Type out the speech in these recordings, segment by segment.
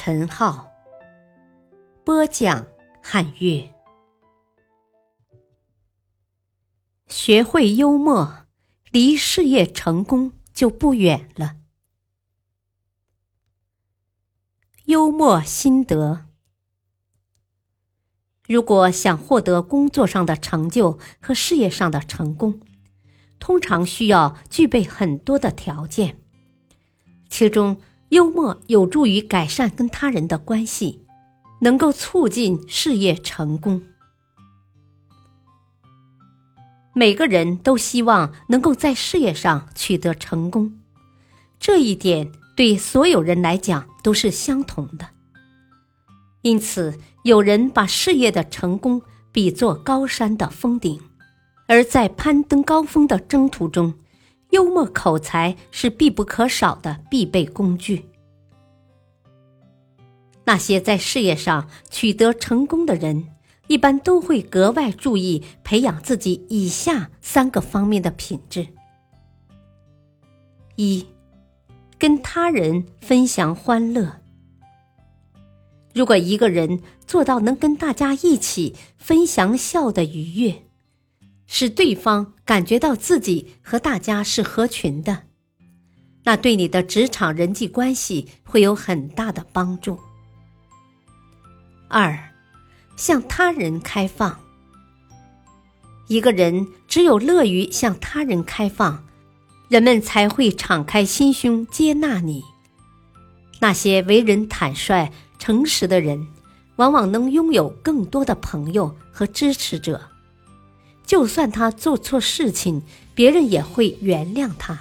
陈浩，播讲汉乐。学会幽默，离事业成功就不远了。幽默心得：如果想获得工作上的成就和事业上的成功，通常需要具备很多的条件，其中幽默有助于改善跟他人的关系，能够促进事业成功。每个人都希望能够在事业上取得成功，这一点对所有人来讲都是相同的。因此，有人把事业的成功比作高山的峰顶。而在攀登高峰的征途中，幽默口才是必不可少的必备工具。那些在事业上取得成功的人，一般都会格外注意培养自己以下三个方面的品质：一、跟他人分享欢乐。如果一个人做到能跟大家一起分享笑的愉悦，使对方感觉到自己和大家是合群的，那对你的职场人际关系会有很大的帮助。二，向他人开放。一个人只有乐于向他人开放，人们才会敞开心胸接纳你。那些为人坦率、诚实的人，往往能拥有更多的朋友和支持者。就算他做错事情，别人也会原谅他。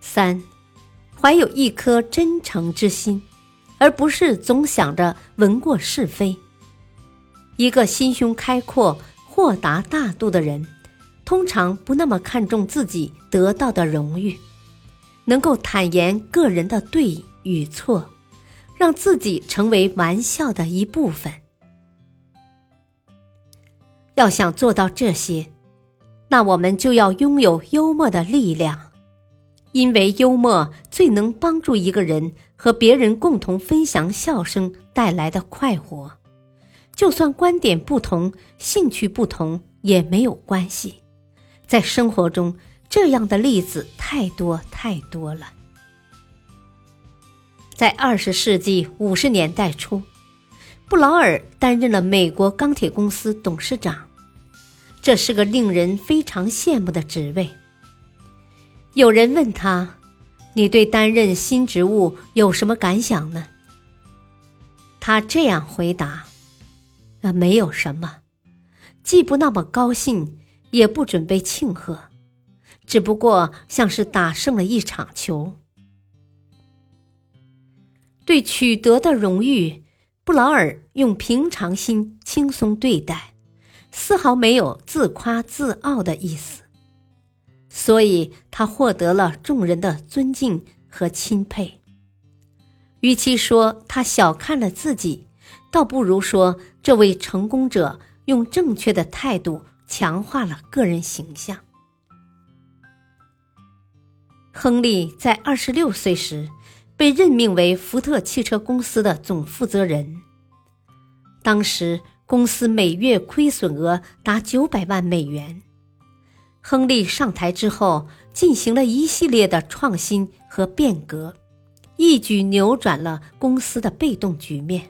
三，怀有一颗真诚之心，而不是总想着闻过是非。一个心胸开阔、豁达大度的人，通常不那么看重自己得到的荣誉，能够坦言个人的对与错，让自己成为玩笑的一部分。要想做到这些，那我们就要拥有幽默的力量，因为幽默最能帮助一个人和别人共同分享笑声带来的快活。就算观点不同、兴趣不同也没有关系，在生活中这样的例子太多太多了。在二十世纪五十年代初。布劳尔担任了美国钢铁公司董事长，这是个令人非常羡慕的职位。有人问他：“你对担任新职务有什么感想呢？”他这样回答：“啊，没有什么，既不那么高兴，也不准备庆贺，只不过像是打胜了一场球。对取得的荣誉。”布劳尔用平常心轻松对待，丝毫没有自夸自傲的意思，所以他获得了众人的尊敬和钦佩。与其说他小看了自己，倒不如说这位成功者用正确的态度强化了个人形象。亨利在二十六岁时。被任命为福特汽车公司的总负责人。当时公司每月亏损额达九百万美元。亨利上台之后，进行了一系列的创新和变革，一举扭转了公司的被动局面。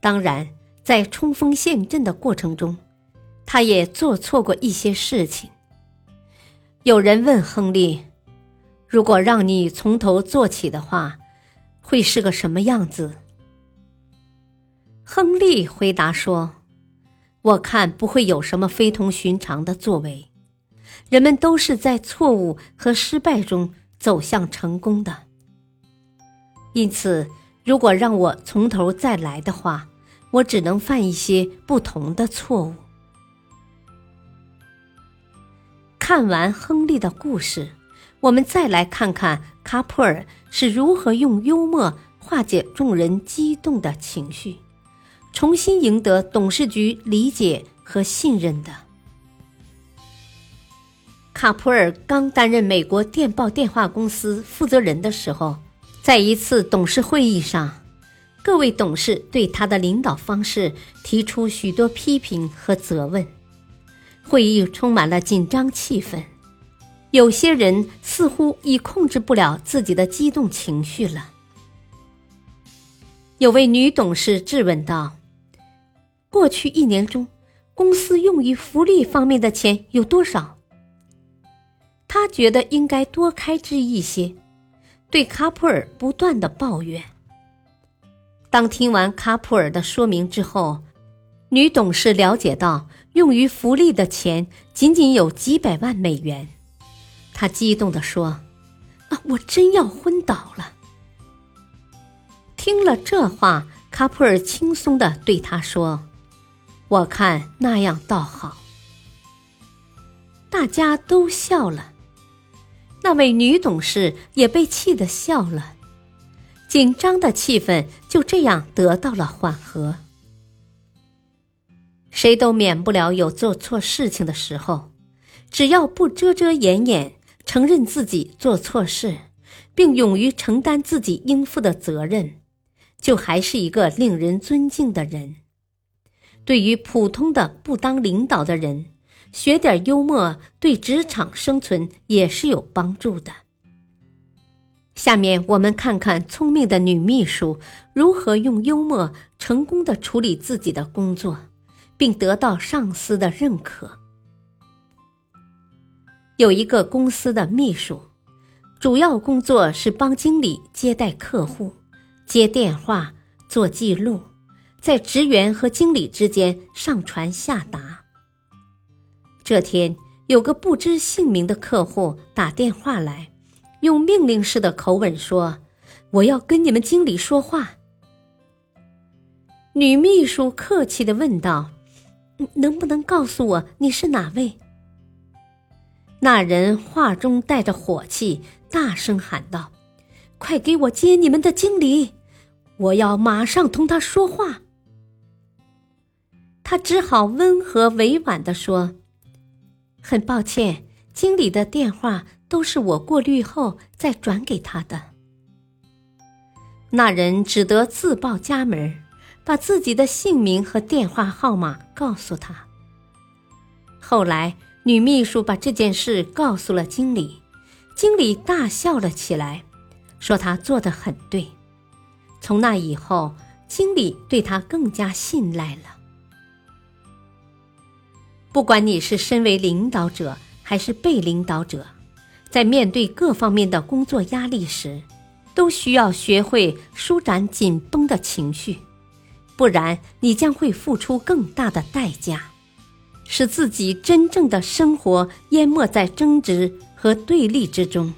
当然，在冲锋陷阵的过程中，他也做错过一些事情。有人问亨利。如果让你从头做起的话，会是个什么样子？亨利回答说：“我看不会有什么非同寻常的作为。人们都是在错误和失败中走向成功的。因此，如果让我从头再来的话，我只能犯一些不同的错误。看完亨利的故事，我们再来看看卡普尔是如何用幽默化解众人激动的情绪，重新赢得董事局理解和信任的。卡普尔刚担任美国电报电话公司负责人的时候，在一次董事会议上，各位董事对他的领导方式提出许多批评和责问。会议充满了紧张气氛，有些人似乎已控制不了自己的激动情绪了。有位女董事质问道：“过去一年中，公司用于福利方面的钱有多少？”他觉得应该多开支一些，对卡普尔不断的抱怨。当听完卡普尔的说明之后，女董事了解到。用于福利的钱仅仅有几百万美元，她激动地说：“啊，我真要昏倒了！”听了这话，卡普尔轻松地对他说：“我看那样倒好。”大家都笑了，那位女董事也被气得笑了，紧张的气氛就这样得到了缓和。谁都免不了有做错事情的时候，只要不遮遮掩掩，承认自己做错事，并勇于承担自己应负的责任，就还是一个令人尊敬的人。对于普通的不当领导的人，学点幽默对职场生存也是有帮助的。下面我们看看聪明的女秘书如何用幽默成功的处理自己的工作。并得到上司的认可。有一个公司的秘书，主要工作是帮经理接待客户、接电话、做记录，在职员和经理之间上传下达。这天，有个不知姓名的客户打电话来，用命令式的口吻说：“我要跟你们经理说话。”女秘书客气的问道。能不能告诉我你是哪位？那人话中带着火气，大声喊道：“快给我接你们的经理！我要马上同他说话。”他只好温和委婉的说：“很抱歉，经理的电话都是我过滤后再转给他的。”那人只得自报家门。把自己的姓名和电话号码告诉他。后来，女秘书把这件事告诉了经理，经理大笑了起来，说他做的很对。从那以后，经理对他更加信赖了。不管你是身为领导者还是被领导者，在面对各方面的工作压力时，都需要学会舒展紧绷的情绪。不然，你将会付出更大的代价，使自己真正的生活淹没在争执和对立之中。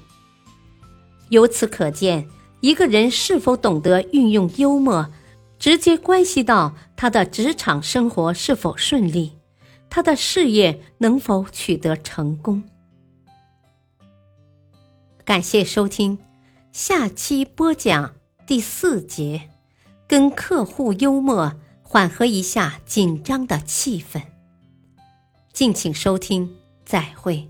由此可见，一个人是否懂得运用幽默，直接关系到他的职场生活是否顺利，他的事业能否取得成功。感谢收听，下期播讲第四节。跟客户幽默缓和一下紧张的气氛。敬请收听，再会。